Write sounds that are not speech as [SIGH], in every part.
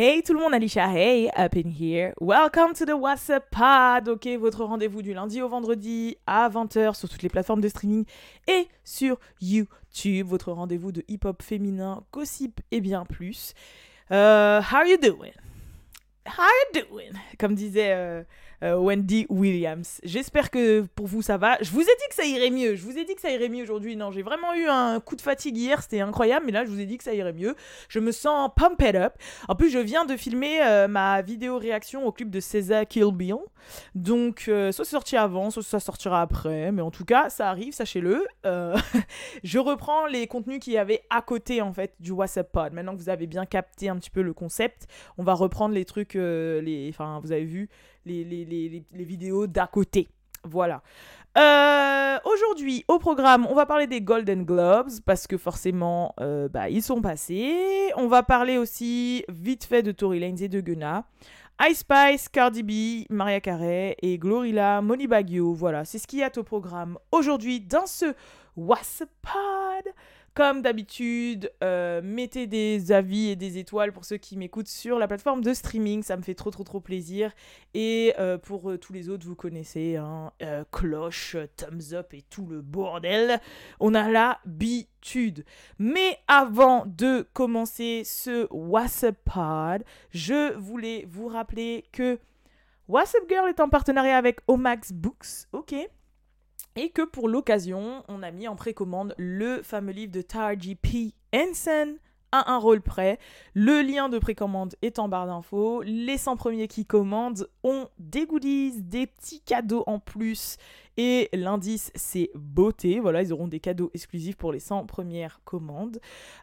Hey tout le monde, Alicia, hey, up in here. Welcome to the WhatsApp Pod, ok, votre rendez-vous du lundi au vendredi à 20h sur toutes les plateformes de streaming et sur YouTube, votre rendez-vous de hip-hop féminin, gossip et bien plus. Uh, how you doing? How you doing? Comme disait euh, euh, Wendy Williams. J'espère que pour vous ça va. Je vous ai dit que ça irait mieux. Je vous ai dit que ça irait mieux aujourd'hui. Non, j'ai vraiment eu un coup de fatigue hier, c'était incroyable, mais là je vous ai dit que ça irait mieux. Je me sens pumped up. En plus, je viens de filmer euh, ma vidéo réaction au clip de César Kill Bill. Donc, euh, soit c'est sorti avant, soit ça sortira après, mais en tout cas, ça arrive, sachez-le. [LAUGHS] je reprends les contenus qu'il y avait à côté en fait du WhatsApp Pod. Maintenant que vous avez bien capté un petit peu le concept, on va reprendre les trucs, les, enfin, vous avez vu les, vidéos d'à côté. Voilà. Euh, Aujourd'hui, au programme, on va parler des Golden Globes parce que forcément, euh, bah, ils sont passés. On va parler aussi vite fait de Tory Lanez et de Gunna. Ice Spice, Cardi B, Maria Carey et Glorilla, Money Baggio. Voilà, c'est ce qu'il y a au programme aujourd'hui dans ce What's. Comme d'habitude, euh, mettez des avis et des étoiles pour ceux qui m'écoutent sur la plateforme de streaming. Ça me fait trop, trop, trop plaisir. Et euh, pour euh, tous les autres, vous connaissez, hein, cloche, thumbs up et tout le bordel. On a l'habitude. Mais avant de commencer ce WhatsApp Pod, je voulais vous rappeler que WhatsApp Girl est en partenariat avec Omax Books. Ok? Et que pour l'occasion, on a mis en précommande le fameux livre de Tarji P. Henson à un rôle près. Le lien de précommande est en barre d'infos. Les 100 premiers qui commandent ont des goodies, des petits cadeaux en plus. Et l'indice, c'est beauté. Voilà, ils auront des cadeaux exclusifs pour les 100 premières commandes.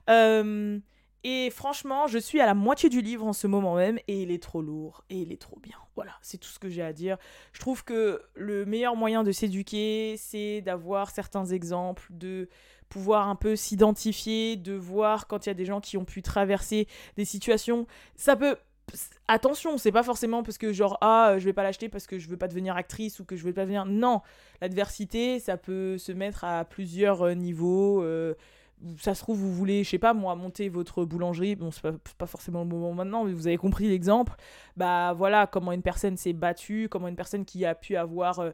Euh, et franchement, je suis à la moitié du livre en ce moment même et il est trop lourd et il est trop bien. Voilà, c'est tout ce que j'ai à dire. Je trouve que le meilleur moyen de s'éduquer, c'est d'avoir certains exemples, de pouvoir un peu s'identifier, de voir quand il y a des gens qui ont pu traverser des situations. Ça peut attention, c'est pas forcément parce que genre ah je vais pas l'acheter parce que je veux pas devenir actrice ou que je veux pas devenir non, l'adversité ça peut se mettre à plusieurs euh, niveaux euh, ça se trouve, vous voulez, je sais pas moi, monter votre boulangerie, bon, c'est pas, pas, forcément le moment maintenant, mais vous avez compris l'exemple. Bah voilà, comment une personne s'est battue, comment une personne qui a pu avoir euh,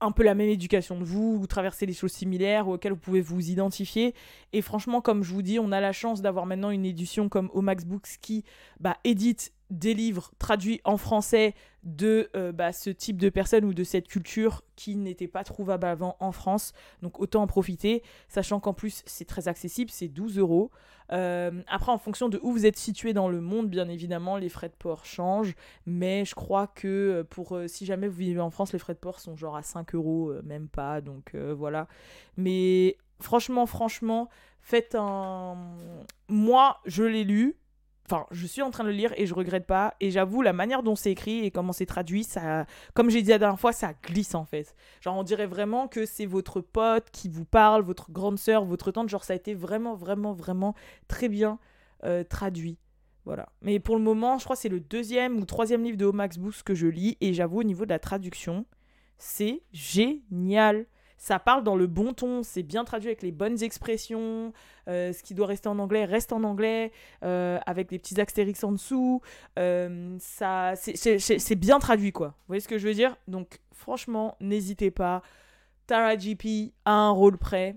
un peu la même éducation de vous, ou traverser des choses similaires auxquelles vous pouvez vous identifier. Et franchement, comme je vous dis, on a la chance d'avoir maintenant une édition comme Omax Books qui bah, édite des livres traduits en français de euh, bah, ce type de personnes ou de cette culture qui n'était pas trouvable avant en France. Donc autant en profiter, sachant qu'en plus c'est très accessible, c'est 12 euros. Euh, après, en fonction de où vous êtes situé dans le monde, bien évidemment, les frais de port changent. Mais je crois que euh, pour si jamais vous vivez en France, les frais de port sont genre à 5 euros, même pas. Donc voilà. Mais franchement, franchement, faites un. Moi, je l'ai lu Enfin, je suis en train de le lire et je regrette pas. Et j'avoue, la manière dont c'est écrit et comment c'est traduit, ça, comme j'ai dit la dernière fois, ça glisse en fait. Genre, on dirait vraiment que c'est votre pote qui vous parle, votre grande sœur, votre tante. Genre, ça a été vraiment, vraiment, vraiment très bien euh, traduit. Voilà. Mais pour le moment, je crois que c'est le deuxième ou troisième livre de Omax Boost que je lis. Et j'avoue, au niveau de la traduction, c'est génial ça parle dans le bon ton, c'est bien traduit avec les bonnes expressions, euh, ce qui doit rester en anglais reste en anglais, euh, avec des petits astérix en dessous, euh, ça, c'est bien traduit quoi. Vous voyez ce que je veux dire? Donc franchement, n'hésitez pas. Tara GP a un rôle prêt.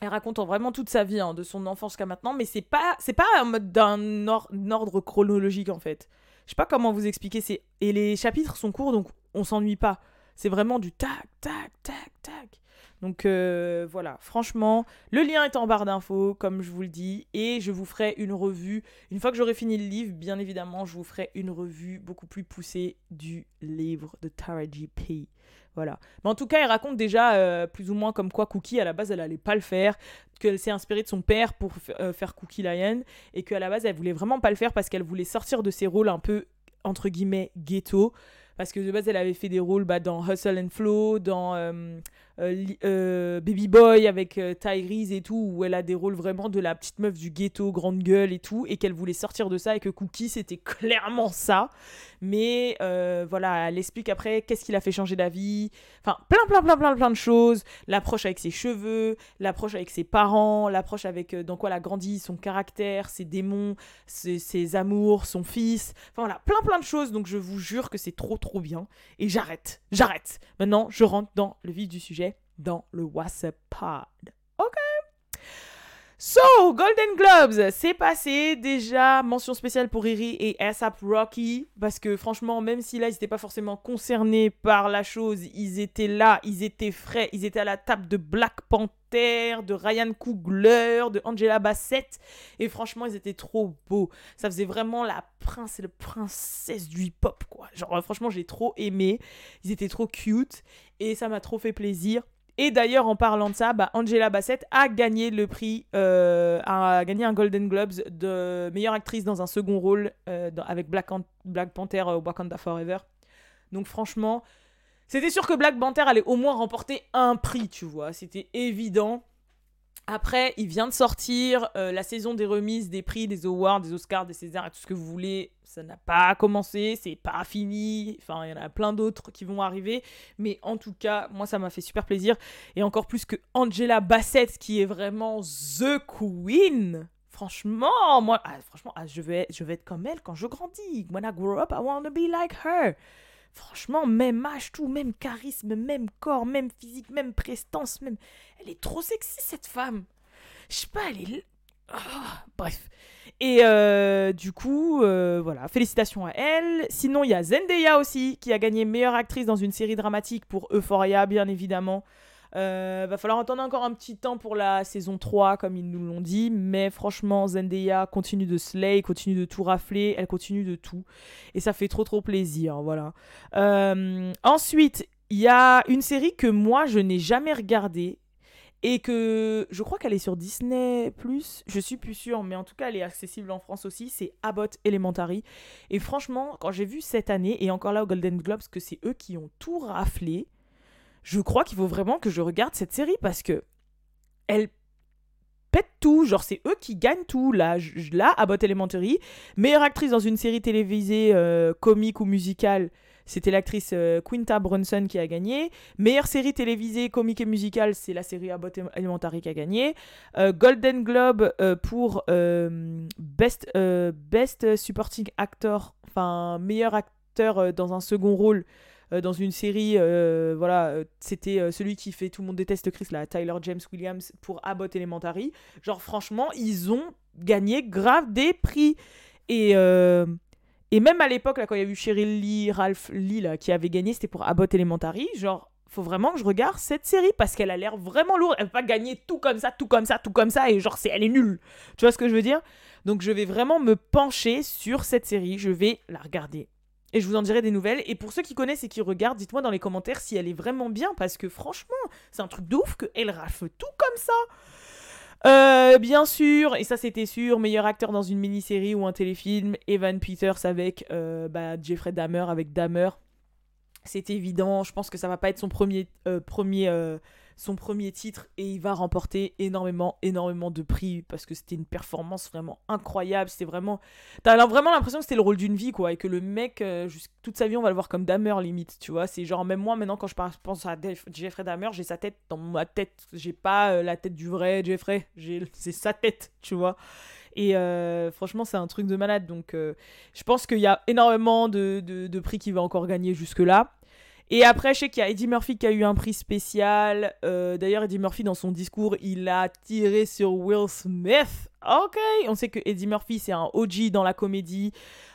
Elle raconte vraiment toute sa vie, hein, de son enfance jusqu'à maintenant, mais c'est pas, pas en mode d'un ordre chronologique en fait. Je sais pas comment vous expliquer. Et les chapitres sont courts, donc on s'ennuie pas. C'est vraiment du tac, tac, tac, tac. Donc euh, voilà, franchement, le lien est en barre d'infos, comme je vous le dis, et je vous ferai une revue. Une fois que j'aurai fini le livre, bien évidemment, je vous ferai une revue beaucoup plus poussée du livre de Tara P. Voilà. Mais en tout cas, elle raconte déjà euh, plus ou moins comme quoi Cookie, à la base, elle allait pas le faire, qu'elle s'est inspirée de son père pour euh, faire Cookie Lion, et qu'à la base, elle voulait vraiment pas le faire parce qu'elle voulait sortir de ses rôles un peu, entre guillemets, ghetto parce que de base elle avait fait des rôles bah, dans Hustle and Flow, dans euh, Baby Boy avec Tyrese et tout, où elle a des rôles vraiment de la petite meuf du ghetto, grande gueule et tout, et qu'elle voulait sortir de ça, et que Cookie c'était [LAUGHS] clairement ça. Mais voilà, elle explique après qu'est-ce qui l'a fait changer d'avis. Enfin, plein, plein, plein, plein, plein de choses. L'approche avec ses cheveux, l'approche avec ses parents, l'approche avec dans quoi elle a grandi, son caractère, ses démons, ses amours, son fils. Enfin voilà, plein, plein de choses. Donc je vous jure que c'est trop, trop bien. Et j'arrête, j'arrête. Maintenant, je rentre dans le vif du sujet, dans le WhatsApp Pod. Ok? So, Golden Globes, c'est passé déjà. Mention spéciale pour Riri et ASAP Rocky. Parce que franchement, même si là, ils n'étaient pas forcément concernés par la chose, ils étaient là, ils étaient frais, ils étaient à la table de Black Panther, de Ryan Coogler, de Angela Bassett. Et franchement, ils étaient trop beaux. Ça faisait vraiment la prince et le princesse du hip-hop, quoi. Genre, franchement, j'ai trop aimé. Ils étaient trop cute. Et ça m'a trop fait plaisir. Et d'ailleurs, en parlant de ça, bah, Angela Bassett a gagné le prix, euh, a gagné un Golden Globes de meilleure actrice dans un second rôle euh, avec Black, Panther euh, Wakanda Forever. Donc franchement, c'était sûr que Black Panther allait au moins remporter un prix, tu vois. C'était évident. Après, il vient de sortir la saison des remises, des prix, des awards, des Oscars, des Césars tout ce que vous voulez ça n'a pas commencé, c'est pas fini. Enfin, il y en a plein d'autres qui vont arriver. Mais en tout cas, moi, ça m'a fait super plaisir. Et encore plus que Angela Bassett, qui est vraiment The Queen. Franchement, moi, ah, franchement, ah, je, vais, je être comme elle quand je grandis. When I grow up, I want to be like her. Franchement, même âge, tout, même charisme, même corps, même physique, même prestance, même. Elle est trop sexy, cette femme. Je sais pas, elle est. Ah, bref. Et euh, du coup, euh, voilà, félicitations à elle. Sinon, il y a Zendaya aussi, qui a gagné meilleure actrice dans une série dramatique pour Euphoria, bien évidemment. Euh, va falloir attendre encore un petit temps pour la saison 3, comme ils nous l'ont dit. Mais franchement, Zendaya continue de slay, continue de tout rafler, elle continue de tout. Et ça fait trop trop plaisir, voilà. Euh, ensuite, il y a une série que moi, je n'ai jamais regardée et que je crois qu'elle est sur Disney ⁇ je suis plus sûre, mais en tout cas elle est accessible en France aussi, c'est Abbott Elementary. Et franchement, quand j'ai vu cette année, et encore là au Golden Globes, que c'est eux qui ont tout raflé, je crois qu'il faut vraiment que je regarde cette série parce que elle pète tout, genre c'est eux qui gagnent tout. Là, là Abbott Elementary, meilleure actrice dans une série télévisée, euh, comique ou musicale, c'était l'actrice euh, Quinta Brunson qui a gagné. Meilleure série télévisée, comique et musicale, c'est la série Abbott Elementary qui a gagné. Euh, Golden Globe euh, pour best, best Supporting Actor, enfin meilleur acteur dans un second rôle dans une série, voilà, c'était celui qui fait Tout le monde déteste Chris, là, Tyler James Williams pour Abbott Elementary. Genre, franchement, ils ont gagné grave des prix. Et, et même à l'époque, quand il y a eu Cheryl Lee, Ralph Lee, là, qui avait gagné, c'était pour Abbott Elementary. Genre, faut vraiment que je regarde cette série parce qu'elle a l'air vraiment lourde. Elle va pas gagner tout comme ça, tout comme ça, tout comme ça, et genre, c'est, elle est nulle. Tu vois ce que je veux dire? Donc, je vais vraiment me pencher sur cette série. Je vais la regarder. Et je vous en dirai des nouvelles. Et pour ceux qui connaissent et qui regardent, dites-moi dans les commentaires si elle est vraiment bien. Parce que franchement, c'est un truc de ouf qu'elle rafle tout comme ça. Euh, bien sûr, et ça c'était sûr, meilleur acteur dans une mini-série ou un téléfilm, Evan Peters avec euh, bah, Jeffrey Dahmer avec Dahmer. C'est évident, je pense que ça va pas être son premier, euh, premier son premier titre et il va remporter énormément, énormément de prix parce que c'était une performance vraiment incroyable. C'était vraiment. T'as vraiment l'impression que c'était le rôle d'une vie, quoi, et que le mec, euh, toute sa vie, on va le voir comme Dahmer, limite, tu vois. C'est genre, même moi, maintenant, quand je pense à Jeffrey Dahmer, j'ai sa tête dans ma tête. J'ai pas euh, la tête du vrai Jeffrey, c'est sa tête, tu vois. Et euh, franchement, c'est un truc de malade. Donc, je pense qu'il y a énormément de, de, de prix qu'il va encore gagner jusque-là. Et après, je sais qu'il y a Eddie Murphy qui a eu un prix spécial. Euh, d'ailleurs, Eddie Murphy, dans son discours, il a tiré sur Will Smith. Ok, on sait que Eddie Murphy, c'est un OG dans la comédie.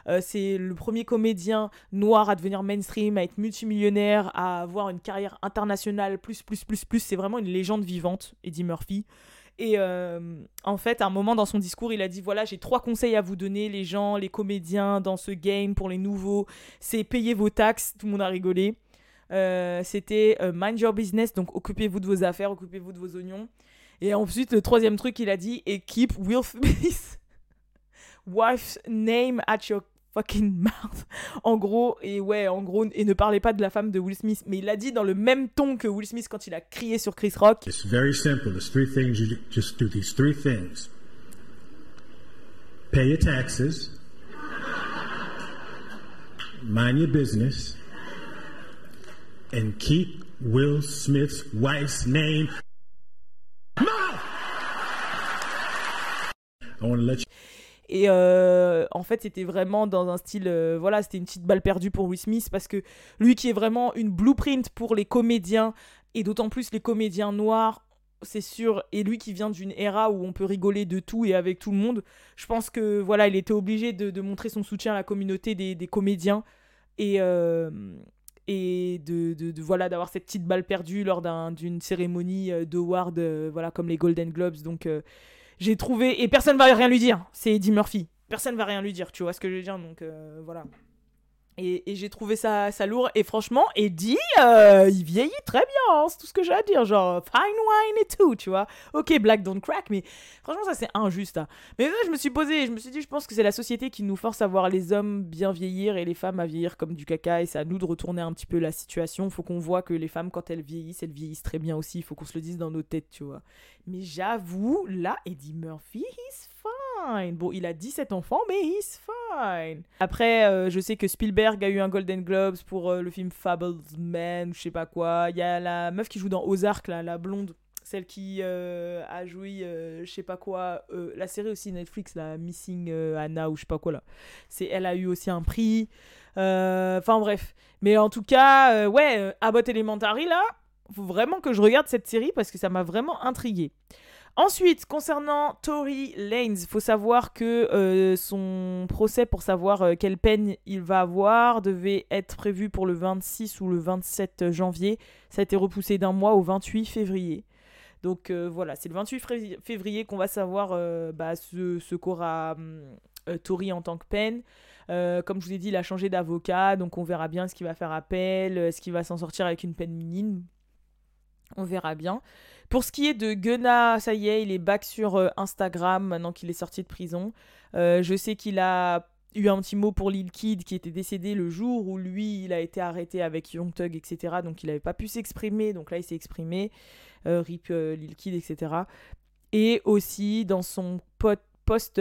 Euh, c'est le premier comédien noir à devenir mainstream, à être multimillionnaire, à avoir une carrière internationale, plus, plus, plus, plus. C'est vraiment une légende vivante, Eddie Murphy. Et euh, en fait, à un moment dans son discours, il a dit voilà, j'ai trois conseils à vous donner, les gens, les comédiens dans ce game pour les nouveaux. C'est payer vos taxes. Tout le monde a rigolé. Euh, c'était euh, mind your business, donc occupez-vous de vos affaires, occupez-vous de vos oignons. Et ensuite, le troisième truc, il a dit keep Will Smith [LAUGHS] wife's name at your fucking merde. En gros, et ouais, en gros, et ne parlez pas de la femme de Will Smith, mais il l'a dit dans le même ton que Will Smith quand il a crié sur Chris Rock. It's very simple. There's three things you just do. These three things. Pay your taxes. Mind your business. Et en fait, c'était vraiment dans un style. euh, voilà, c'était une petite balle perdue pour Will Smith parce que lui qui est vraiment une blueprint pour les comédiens, et d'autant plus les comédiens noirs, c'est sûr, et lui qui vient d'une era où on peut rigoler de tout et avec tout le monde, je pense que voilà, il était obligé de, montrer son soutien à la communauté des, des comédiens et. euh, et de, de- voilà d'avoir cette petite balle perdue lors d'un- d'une cérémonie euh, d'award euh, voilà comme les Golden Globes. Donc euh, j'ai trouvé et personne va rien lui dire. C'est Eddie Murphy. Personne va rien lui dire tu vois ce que je veux dire. Donc euh, voilà et, j'ai trouvé ça, ça lourd. Et franchement Eddie euh, il vieillit très bien hein, c'est tout ce que j'ai à dire. Genre fine wine et tout tu vois. Ok black don't crack mais franchement ça c'est injuste hein. mais je me suis posé je me suis dit je pense que c'est la société qui nous force à voir les hommes bien vieillir et les femmes à vieillir comme du caca. Et c'est à nous de retourner un petit peu la situation. Faut qu'on voit que les femmes quand elles vieillissent elles vieillissent très bien aussi. Il faut qu'on se le dise dans nos têtes tu vois. Mais j'avoue, là, Eddie Murphy, he's fine. Bon, il a 17 enfants, mais he's fine. Après, euh, je sais que Spielberg a eu un Golden Globes pour euh, le film Fablesman, je sais pas quoi. Il y a la meuf qui joue dans Ozark, là, la blonde. Celle qui euh, a joué, je sais pas quoi, la série aussi Netflix, la Missing Anna ou je sais pas quoi là. Elle a eu aussi un prix. Enfin bref. Mais en tout cas, ouais, Abbott Elementary là, faut vraiment que je regarde cette série parce que ça m'a vraiment intrigué. Ensuite, concernant Tory Lanez, faut savoir que euh, son procès pour savoir euh, quelle peine il va avoir devait être prévu pour le 26 ou le 27 janvier. Ça a été repoussé d'un mois au 28 février. Donc euh, voilà, c'est le 28 fré- février qu'on va savoir bah, ce, ce qu'aura Tory en tant que peine. Comme je vous ai dit, il a changé d'avocat, donc on verra bien ce qu'il va faire appel, est-ce qu'il va s'en sortir avec une peine minime. On verra bien. Pour ce qui est de Gunna, ça y est, il est back sur euh, Instagram maintenant qu'il est sorti de prison. Euh, je sais qu'il a eu un petit mot pour Lil Kid qui était décédé le jour où lui, il a été arrêté avec Young Thug, etc. Donc il n'avait pas pu s'exprimer, donc là il s'est exprimé. Euh, RIP Lil Kid, etc. Et aussi dans son post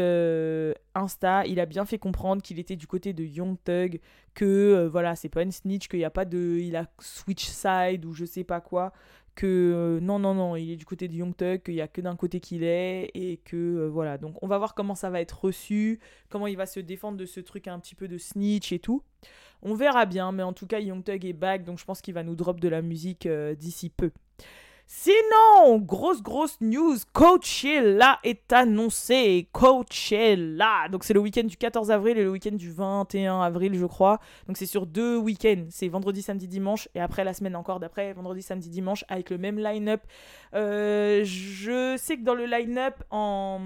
Insta, il a bien fait comprendre qu'il était du côté de Young Thug, que voilà, c'est pas une snitch, qu'il n'y a pas de. Il a switch side ou je sais pas quoi, que euh, non, non, non, il est du côté de Young Thug, qu'il y a que d'un côté qu'il est, et que euh, voilà. Donc on va voir comment ça va être reçu, comment il va se défendre de ce truc un petit peu de snitch et tout. On verra bien, mais en tout cas, Young Thug est back, donc je pense qu'il va nous drop de la musique euh, d'ici peu. Sinon, grosse grosse news, Coachella est annoncé. Coachella. Donc c'est le week-end du 14 avril et le week-end du 21 avril, je crois. Donc c'est sur deux week-ends. C'est vendredi, samedi, dimanche et après la semaine encore d'après, vendredi, samedi, dimanche avec le même line-up. Euh, je sais que dans le line-up en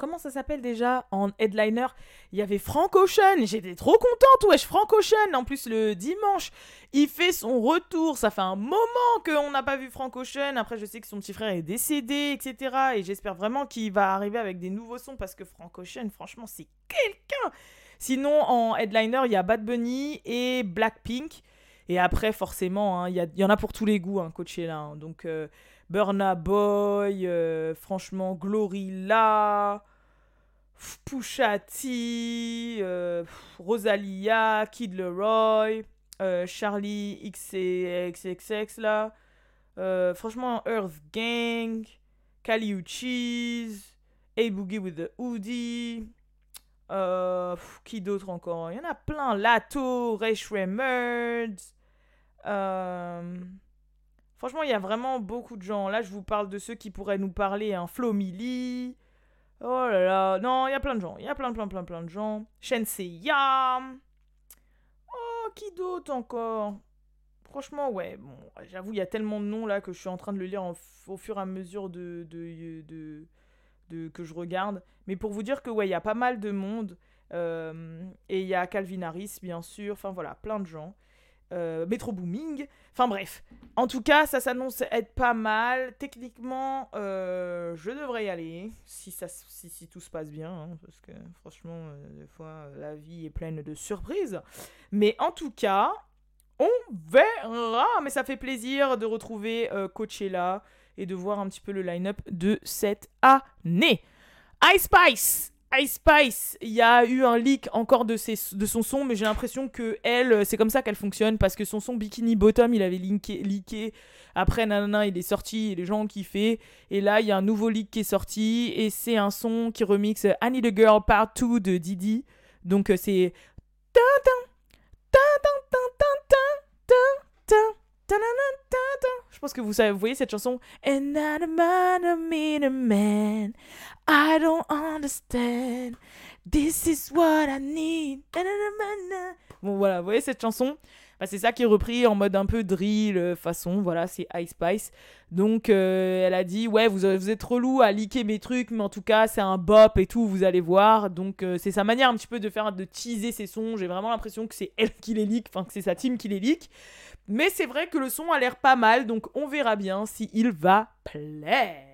comment ça s'appelle déjà En headliner, il y avait Frank Ocean. J'étais trop contente, wesh, Frank Ocean. En plus, le dimanche, il fait son retour. Ça fait un moment qu'on n'a pas vu Frank Ocean. Après, je sais que son petit frère est décédé, etc. Et j'espère vraiment qu'il va arriver avec des nouveaux sons parce que Frank Ocean, franchement, c'est quelqu'un. Sinon, en headliner, il y a Bad Bunny et Blackpink. Et après, forcément, hein, il y, en a pour tous les goûts, hein, hein. Donc, euh, Burna Boy, euh, franchement, Glorilla, Pusha T, euh, Rosalia, Kid Leroy, euh, Charlie XXX là. Euh, franchement, Earth Gang, Kali Uchis, A Boogie with the Hoodie. Qui d'autre encore? Il y en a plein. Lato, Ray Shremmerd. Euh, franchement, il y a vraiment beaucoup de gens. Là, je vous parle de ceux qui pourraient nous parler. Hein. Flo. Oh là là. Non, il y a plein de gens. Il y a plein, plein, plein, plein de gens. Sensei Yam. Oh, qui d'autre encore? Franchement, ouais. Bon, j'avoue, il y a tellement de noms là que je suis en train de le lire au fur et à mesure de, de, de, de- que je regarde. Mais pour vous dire que, ouais, il y a pas mal de monde. Euh, et il y a Calvin Harris, bien sûr. Enfin, voilà, plein de gens. Euh, Metro Booming. Enfin bref. En tout cas, ça s'annonce être pas mal. Techniquement, euh, je devrais y aller si, ça, si, tout se passe bien. hein, parce que franchement, euh, des fois, la vie est pleine de surprises. Mais en tout cas, on verra. Mais ça fait plaisir de retrouver euh, Coachella et de voir un petit peu le line-up de cette année. Ice Spice Ice Spice, il y a eu un leak encore de, ses, de son son, mais j'ai l'impression que elle, c'est comme ça qu'elle fonctionne, parce que son son Bikini Bottom, il avait leaké. Après, nanana, il est sorti, et les gens ont kiffé. Et là, il y a un nouveau leak qui est sorti, et c'est un son qui remixe I Need a Girl Part 2 de Didi. Donc, euh, c'est. Pense que vous, savez, vous voyez cette chanson. And a man, a man. I don't understand. This is what I need. Bon voilà, vous voyez cette chanson? Bah, C'est ça qui est repris en mode un peu drill euh, façon. Voilà, c'est Ice Spice. Donc euh, elle a dit ouais vous, vous êtes relou à liker mes trucs, mais en tout cas c'est un bop et tout, vous allez voir. Donc euh, c'est sa manière un petit peu de faire de teaser ses sons. J'ai vraiment l'impression que c'est elle qui les leak, enfin que c'est sa team qui les leak. Mais c'est vrai que le son a l'air pas mal, donc on verra bien s'il va plaire.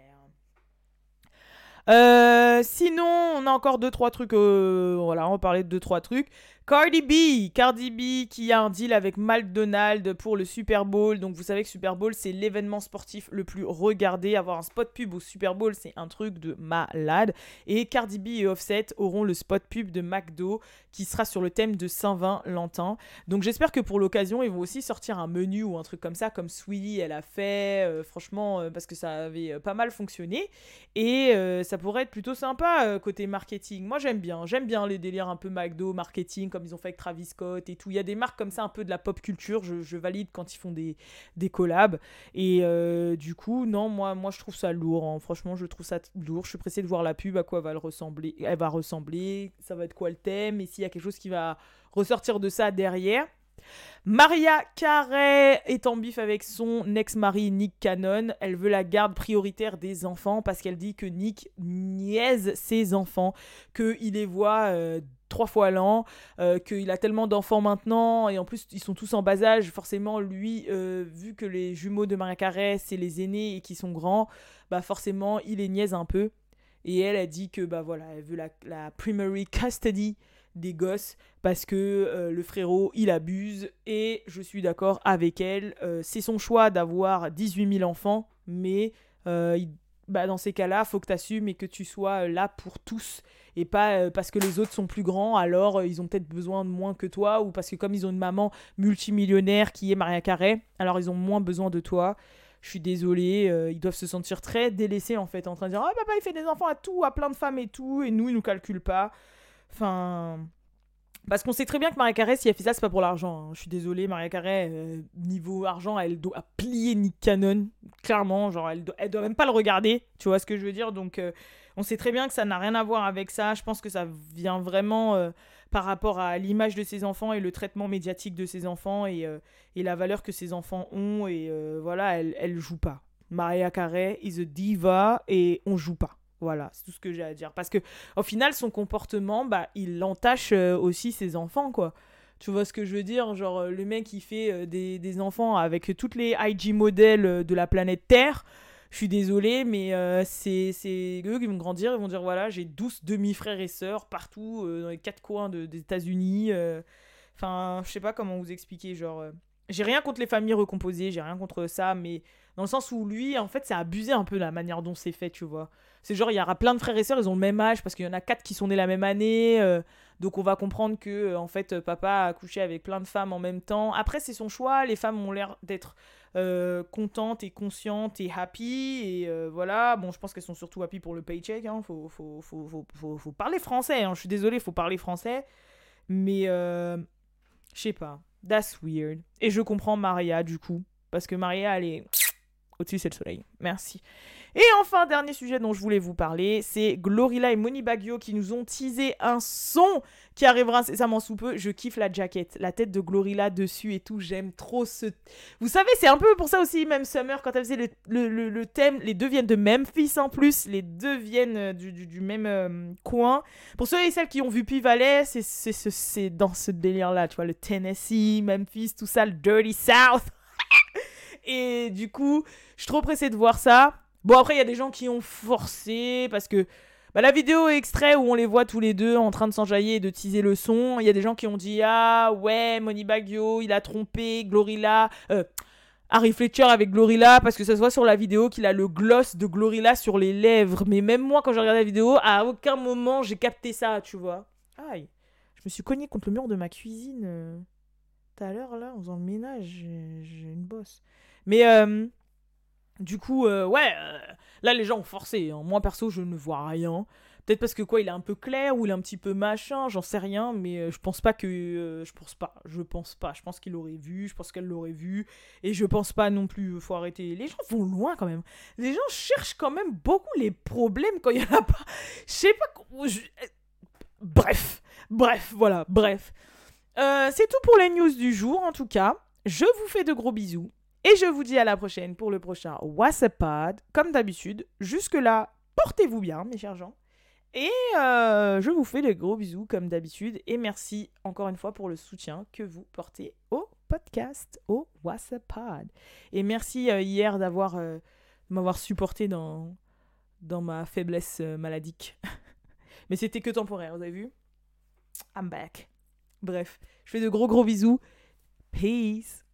Euh, sinon, on a encore deux trois trucs. euh, voilà, on parler de deux trois trucs. Cardi B, Cardi B qui a un deal avec McDonald's pour le Super Bowl. Donc vous savez que Super Bowl c'est l'événement sportif le plus regardé. Avoir un spot pub au Super Bowl c'est un truc de malade. Et Cardi B et Offset auront le spot pub de McDo qui sera sur le thème de Saint-Valentin. Donc j'espère que pour l'occasion ils vont aussi sortir un menu ou un truc comme ça comme Sweetie elle a fait. euh, franchement euh, parce que ça avait euh, pas mal fonctionné. Et ça pourrait être plutôt sympa côté marketing. Moi j'aime bien, j'aime bien les délires un peu McDo, marketing, comme ils ont fait avec Travis Scott et tout. Il y a des marques comme ça un peu de la pop culture, je, valide quand ils font des, des collabs. Et euh, du coup, non, moi, moi je trouve ça lourd. hein. Franchement, je trouve ça lourd. Je suis pressée de voir la pub, à quoi va elle ressembler. Elle va ressembler, ça va être quoi le thème, et s'il y a quelque chose qui va ressortir de ça derrière. Maria Carey est en bif avec son ex-mari Nick Cannon. Elle veut la garde prioritaire des enfants parce qu'elle dit que Nick niaise ses enfants, qu'il les voit euh, trois fois l'an, euh, qu'il a tellement d'enfants maintenant et en plus ils sont tous en bas âge. Forcément, lui, euh, vu que les jumeaux de Maria Carey c'est les aînés et qui sont grands, bah forcément il les niaise un peu. Et elle a dit que bah voilà, elle veut la, primary custody des gosses parce que euh, le frérot il abuse et je suis d'accord avec elle. C'est son choix d'avoir 18 000 enfants, mais il- bah, dans ces cas-là, faut que tu assumes et que tu sois là pour tous et pas euh, parce que les autres sont plus grands, alors euh, ils ont peut-être besoin de moins que toi ou parce que comme ils ont une maman multimillionnaire qui est Maria Carey, alors ils ont moins besoin de toi. Je suis désolée, euh, ils doivent se sentir très délaissés en fait, en train de dire Ah papa il fait des enfants à tout, à plein de femmes et tout, et nous il nous calcule pas. Enfin. Parce qu'on sait très bien que Maria Carey, si elle fait ça, c'est pas pour l'argent. hein. Je suis désolée, Maria euh, niveau argent, elle doit plier Nick Cannon. Clairement, genre, elle doit, elle doit même pas le regarder. Tu vois ce que je veux dire Donc, on sait très bien que ça n'a rien à voir avec ça. Je pense que ça vient vraiment euh, par rapport à l'image de ses enfants et le traitement médiatique de ses enfants et, euh, et la valeur que ses enfants ont. Et euh, voilà, elle, elle joue pas. Maria Carey is a diva et on joue pas. Voilà, c'est tout ce que j'ai à dire. Parce que au final, son comportement, bah, il entache aussi ses enfants, quoi. Tu vois ce que je veux dire? Genre, le mec, il fait des, des enfants avec toutes les IG modèles de la planète Terre. Je suis désolée, mais euh, c'est eux qui vont grandir. Ils vont dire voilà, j'ai 12 demi-frères et sœurs partout, euh, dans les quatre coins de- des États-Unis. euh. Enfin, je sais pas comment vous expliquer. Genre, j'ai rien contre les familles recomposées, j'ai rien contre ça, mais dans le sens où lui, en fait, c'est abusé un peu la manière dont c'est fait, tu vois. C'est genre, il y aura plein de frères et sœurs, ils ont le même âge parce qu'il y en a quatre qui sont nés la même année. donc on va comprendre que, en fait, papa a couché avec plein de femmes en même temps. Après, c'est son choix. Les femmes ont l'air d'être euh, contentes et conscientes et happy. Et euh, voilà, bon, je pense qu'elles sont surtout happy pour le paycheck. Hein. Faut, faut, faut, faut, parler français. hein. Je suis désolée, faut parler français. Mais, euh, je sais pas. That's weird. Et je comprends Maria, du coup. Parce que Maria, elle est [TSK] Au-dessus, c'est le soleil. Merci. Et enfin, dernier sujet dont je voulais vous parler, c'est Glorilla et Moni Baggio qui nous ont teasé un son qui arrivera incessamment sous peu. Je kiffe la jaquette, la tête de Glorilla dessus et tout. J'aime trop ce. Vous savez, c'est un peu pour ça aussi, même Summer, quand elle faisait le, le- le- thème, les deux viennent de Memphis en plus. Les deux viennent euh, du, du- même euh, coin. Pour ceux et celles qui ont vu c'est- c'est dans ce délire-là, tu vois, le Tennessee, Memphis, tout ça, le Dirty South. [LAUGHS] Et du coup, je suis trop pressée de voir ça. Bon, après, il y a des gens qui ont forcé parce que bah, la vidéo extrait où on les voit tous les deux en train de s'enjailler et de teaser le son. Il y a des gens qui ont dit Ah ouais, Moni Baggio, il a trompé Glorilla. Euh, Harry Fletcher avec Glorilla parce que ça se voit sur la vidéo qu'il a le gloss de Glorilla sur les lèvres. Mais même moi, quand j'ai regardé la vidéo, à aucun moment j'ai capté ça, tu vois. Aïe, je me suis cogné contre le mur de ma cuisine euh, tout à l'heure là en faisant le ménage. J'ai une bosse. Mais euh, du coup, euh, ouais, euh, là les gens ont forcé. hein. Moi perso, je ne vois rien. Peut-être parce que quoi, il est un peu clair ou il est un petit peu machin, j'en sais rien, mais euh, je pense pas que. je pense pas, je pense pas. Je pense qu'il l'aurait vu, je pense qu'elle l'aurait vu, et je pense pas non plus. Faut arrêter. Les gens vont loin quand même. Les gens cherchent quand même beaucoup les problèmes quand il y en a pas. Je sais pas. Bref, bref, voilà, bref. C'est tout pour les news du jour en tout cas. Je vous fais de gros bisous. Et je vous dis à la prochaine pour le prochain WhatsApp Comme d'habitude, jusque-là, portez-vous bien, mes chers gens. Et euh, je vous fais de gros bisous, comme d'habitude. Et merci encore une fois pour le soutien que vous portez au podcast, au WhatsApp Et merci euh, hier d'avoir euh, m'avoir supporté dans, dans ma faiblesse maladique. [LAUGHS] Mais c'était que temporaire, vous avez vu? I'm back. Bref, je fais de gros gros bisous. Peace.